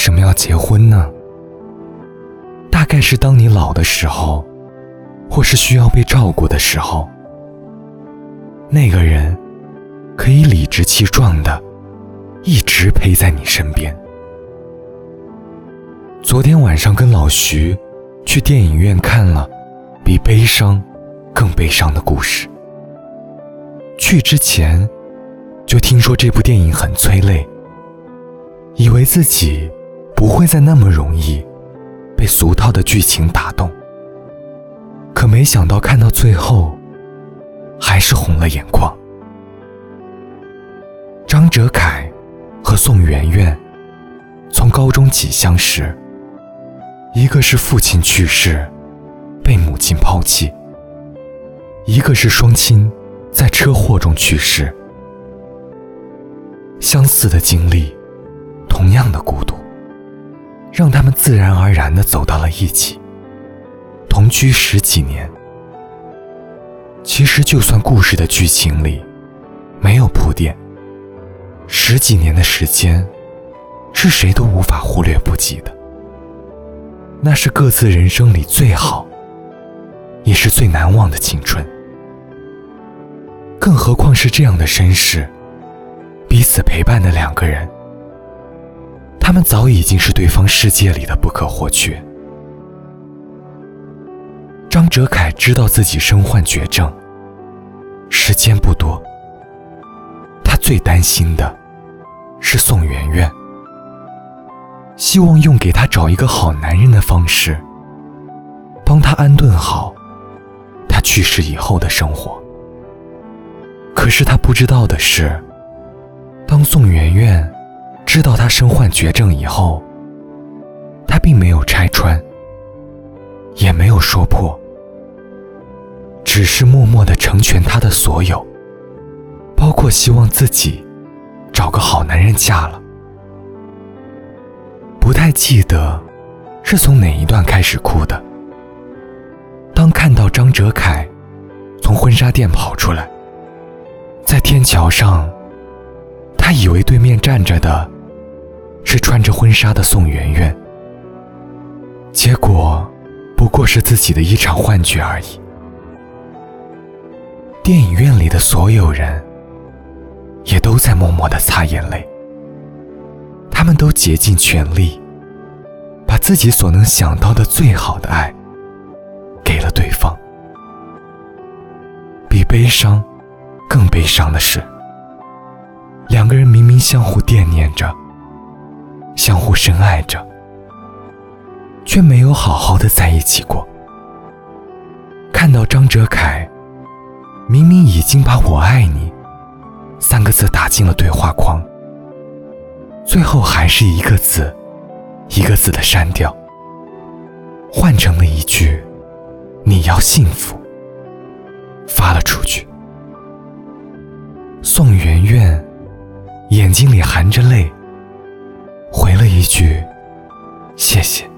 什么要结婚呢？大概是当你老的时候，或是需要被照顾的时候，那个人可以理直气壮的一直陪在你身边。昨天晚上跟老徐去电影院看了比悲伤更悲伤的故事。去之前就听说这部电影很催泪，以为自己不会再那么容易。被俗套的剧情打动，可没想到看到最后，还是红了眼眶。张哲凯和宋媛媛从高中起相识，一个是父亲去世，被母亲抛弃；一个是双亲在车祸中去世，相似的经历，同样的孤独。让他们自然而然的走到了一起，同居十几年。其实，就算故事的剧情里没有铺垫，十几年的时间是谁都无法忽略不计的。那是各自人生里最好，也是最难忘的青春。更何况是这样的身世，彼此陪伴的两个人。他们早已经是对方世界里的不可或缺。张哲凯知道自己身患绝症，时间不多。他最担心的是宋媛媛，希望用给他找一个好男人的方式，帮他安顿好他去世以后的生活。可是他不知道的是，当宋媛媛。知道他身患绝症以后，他并没有拆穿，也没有说破，只是默默的成全他的所有，包括希望自己找个好男人嫁了。不太记得是从哪一段开始哭的。当看到张哲凯从婚纱店跑出来，在天桥上，他以为对面站着的。是穿着婚纱的宋媛媛，结果不过是自己的一场幻觉而已。电影院里的所有人也都在默默的擦眼泪，他们都竭尽全力，把自己所能想到的最好的爱给了对方。比悲伤更悲伤的是，两个人明明相互惦念着。相互深爱着，却没有好好的在一起过。看到张哲凯，明明已经把我爱你三个字打进了对话框，最后还是一个字一个字的删掉，换成了一句“你要幸福”，发了出去。宋媛媛眼睛里含着泪。回了一句：“谢谢。”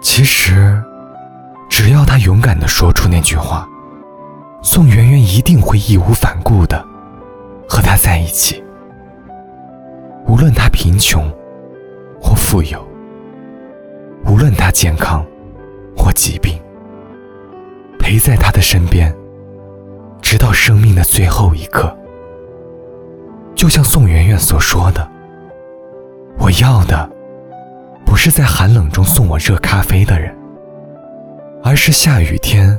其实，只要他勇敢的说出那句话，宋媛媛一定会义无反顾的和他在一起。无论他贫穷或富有，无论他健康或疾病，陪在他的身边，直到生命的最后一刻。就像宋媛媛所说的。我要的，不是在寒冷中送我热咖啡的人，而是下雨天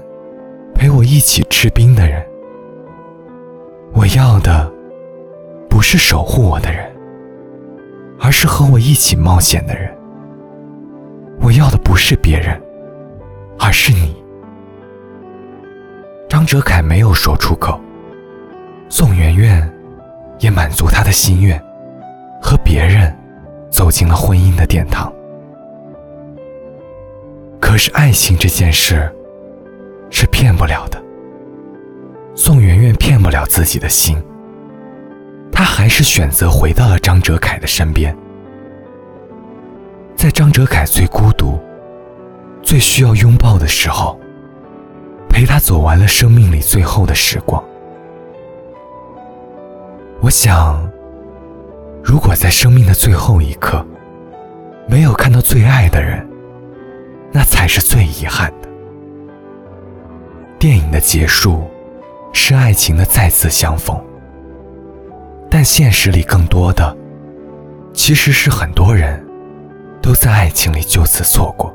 陪我一起吃冰的人。我要的，不是守护我的人，而是和我一起冒险的人。我要的不是别人，而是你。张哲凯没有说出口，宋媛媛也满足他的心愿，和别人。走进了婚姻的殿堂，可是爱情这件事是骗不了的。宋媛媛骗不了自己的心，她还是选择回到了张哲凯的身边，在张哲凯最孤独、最需要拥抱的时候，陪他走完了生命里最后的时光。我想。如果在生命的最后一刻，没有看到最爱的人，那才是最遗憾的。电影的结束，是爱情的再次相逢，但现实里更多的，其实是很多人都在爱情里就此错过。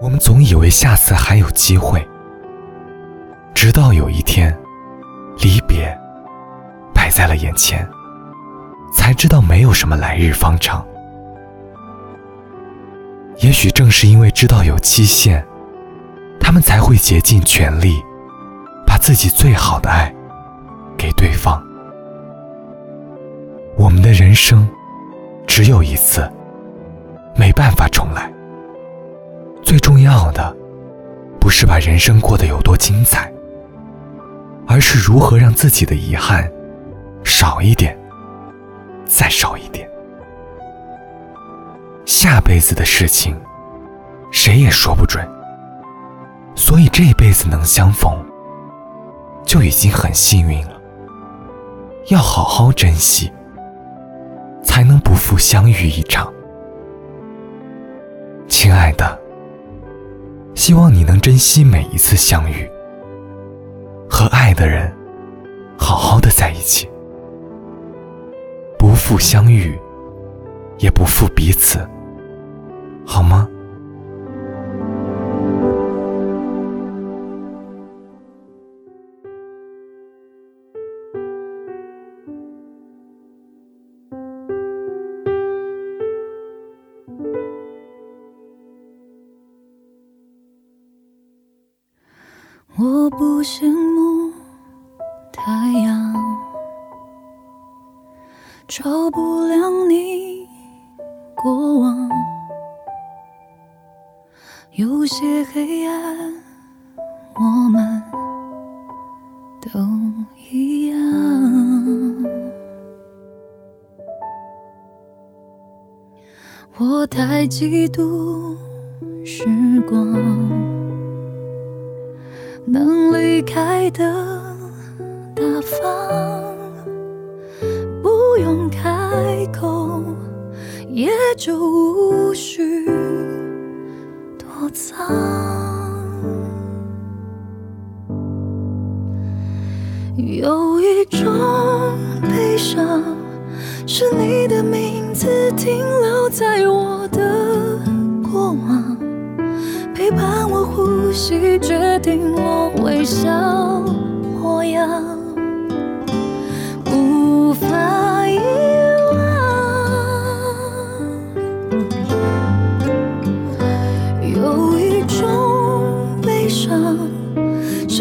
我们总以为下次还有机会，直到有一天，离别摆在了眼前，才知道没有什么来日方长。也许正是因为知道有期限。他们才会竭尽全力，把自己最好的爱给对方。我们的人生只有一次，没办法重来。最重要的，不是把人生过得有多精彩，而是如何让自己的遗憾少一点，再少一点。下辈子的事情，谁也说不准。所以这辈子能相逢，就已经很幸运了。要好好珍惜，才能不负相遇一场。亲爱的，希望你能珍惜每一次相遇，和爱的人好好的在一起，不负相遇，也不负彼此，好吗？我不羡慕照不亮你过往。有些黑暗，我们都一样。我太嫉妒时光。能离开的大方，不用开口，也就无需躲藏。有一种悲伤，是你的名字停留在我的过往。陪伴我呼吸，决定我微笑模样，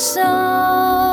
手。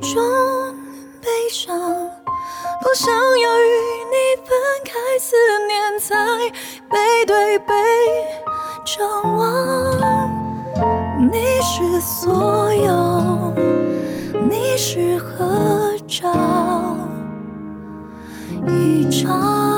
种悲伤。不想要与你分开，思念在背对背张望。你是所有，你是合照一张。